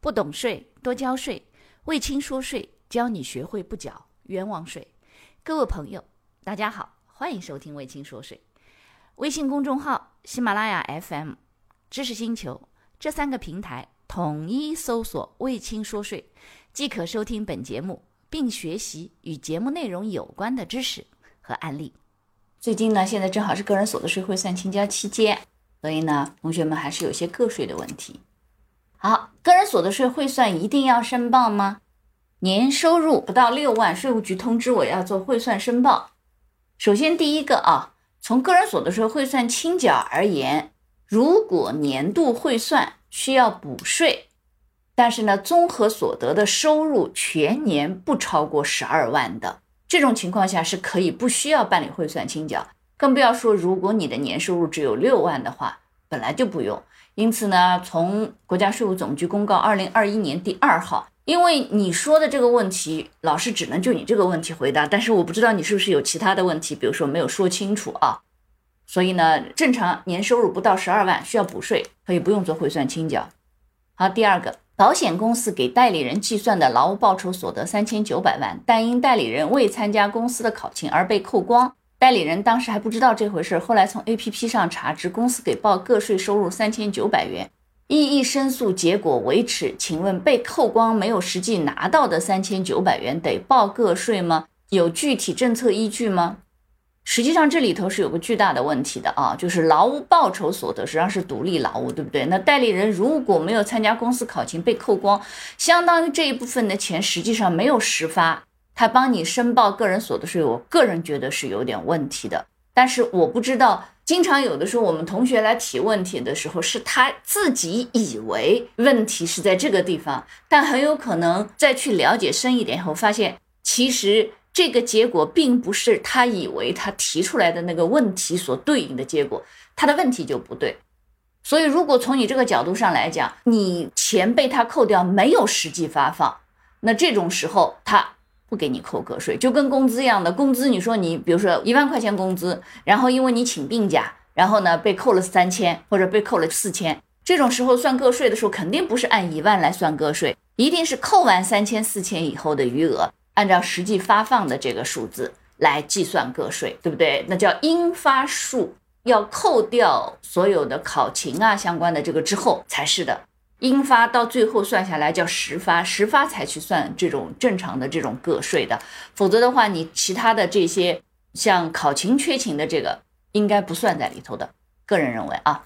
不懂税多交税，魏青说税教你学会不缴冤枉税。各位朋友，大家好，欢迎收听魏青说税。微信公众号、喜马拉雅 FM、知识星球这三个平台统一搜索“魏青说税”，即可收听本节目，并学习与节目内容有关的知识和案例。最近呢，现在正好是个人所得税汇算清交期间，所以呢，同学们还是有些个税的问题。好，个人所得税汇算一定要申报吗？年收入不到六万，税务局通知我要做汇算申报。首先，第一个啊，从个人所得税汇算清缴而言，如果年度汇算需要补税，但是呢，综合所得的收入全年不超过十二万的这种情况下，是可以不需要办理汇算清缴。更不要说如果你的年收入只有六万的话，本来就不用。因此呢，从国家税务总局公告二零二一年第二号，因为你说的这个问题，老师只能就你这个问题回答，但是我不知道你是不是有其他的问题，比如说没有说清楚啊。所以呢，正常年收入不到十二万需要补税，可以不用做汇算清缴。好，第二个，保险公司给代理人计算的劳务报酬所得三千九百万，但因代理人未参加公司的考勤而被扣光。代理人当时还不知道这回事，后来从 A P P 上查知公司给报个税收入三千九百元，异议申诉结果维持。请问被扣光没有实际拿到的三千九百元得报个税吗？有具体政策依据吗？实际上这里头是有个巨大的问题的啊，就是劳务报酬所得实际上是独立劳务，对不对？那代理人如果没有参加公司考勤被扣光，相当于这一部分的钱实际上没有实发。他帮你申报个人所得税，我个人觉得是有点问题的。但是我不知道，经常有的时候我们同学来提问题的时候，是他自己以为问题是在这个地方，但很有可能再去了解深一点以后，发现其实这个结果并不是他以为他提出来的那个问题所对应的结果，他的问题就不对。所以，如果从你这个角度上来讲，你钱被他扣掉，没有实际发放，那这种时候他。不给你扣个税，就跟工资一样的。工资你说你，比如说一万块钱工资，然后因为你请病假，然后呢被扣了三千或者被扣了四千，这种时候算个税的时候，肯定不是按一万来算个税，一定是扣完三千四千以后的余额，按照实际发放的这个数字来计算个税，对不对？那叫应发数，要扣掉所有的考勤啊相关的这个之后才是的。应发到最后算下来叫实发，实发才去算这种正常的这种个税的，否则的话，你其他的这些像考勤缺勤的这个应该不算在里头的。个人认为啊，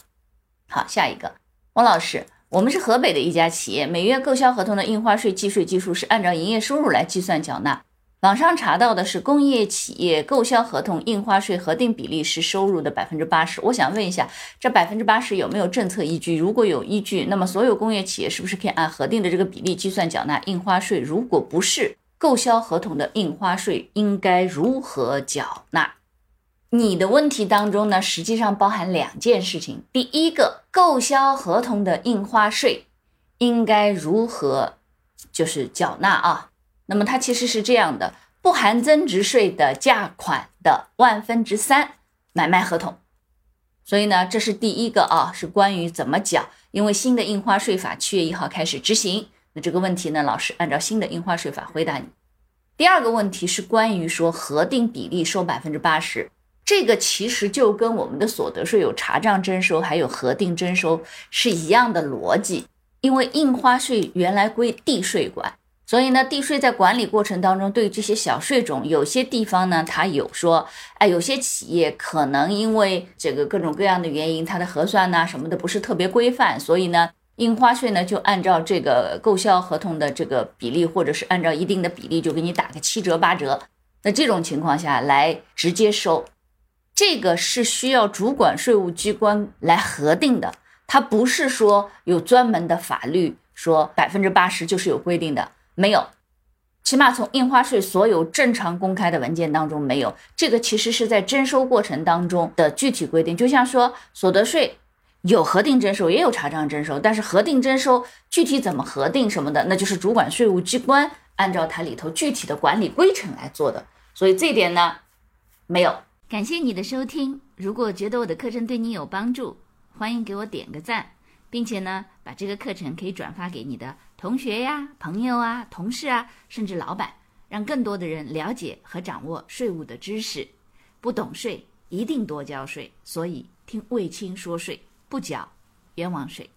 好，下一个，王老师，我们是河北的一家企业，每月购销合同的印花税计税基数是按照营业收入来计算缴纳。网上查到的是工业企业购销合同印花税核定比例是收入的百分之八十。我想问一下，这百分之八十有没有政策依据？如果有依据，那么所有工业企业是不是可以按核定的这个比例计算缴纳印花税？如果不是，购销合同的印花税应该如何缴纳？你的问题当中呢，实际上包含两件事情。第一个，购销合同的印花税应该如何就是缴纳啊？那么它其实是这样的，不含增值税的价款的万分之三买卖合同，所以呢，这是第一个啊，是关于怎么缴。因为新的印花税法七月一号开始执行，那这个问题呢，老师按照新的印花税法回答你。第二个问题是关于说核定比例收百分之八十，这个其实就跟我们的所得税有查账征收还有核定征收是一样的逻辑，因为印花税原来归地税管。所以呢，地税在管理过程当中，对这些小税种，有些地方呢，它有说，哎，有些企业可能因为这个各种各样的原因，它的核算呐什么的不是特别规范，所以呢，印花税呢就按照这个购销合同的这个比例，或者是按照一定的比例，就给你打个七折八折。那这种情况下来直接收，这个是需要主管税务机关来核定的，它不是说有专门的法律说百分之八十就是有规定的。没有，起码从印花税所有正常公开的文件当中没有。这个其实是在征收过程当中的具体规定，就像说所得税有核定征收，也有查账征收，但是核定征收具体怎么核定什么的，那就是主管税务机关按照它里头具体的管理规程来做的。所以这点呢，没有。感谢你的收听，如果觉得我的课程对你有帮助，欢迎给我点个赞。并且呢，把这个课程可以转发给你的同学呀、朋友啊、同事啊，甚至老板，让更多的人了解和掌握税务的知识。不懂税，一定多交税。所以听卫青说税，不缴冤枉税。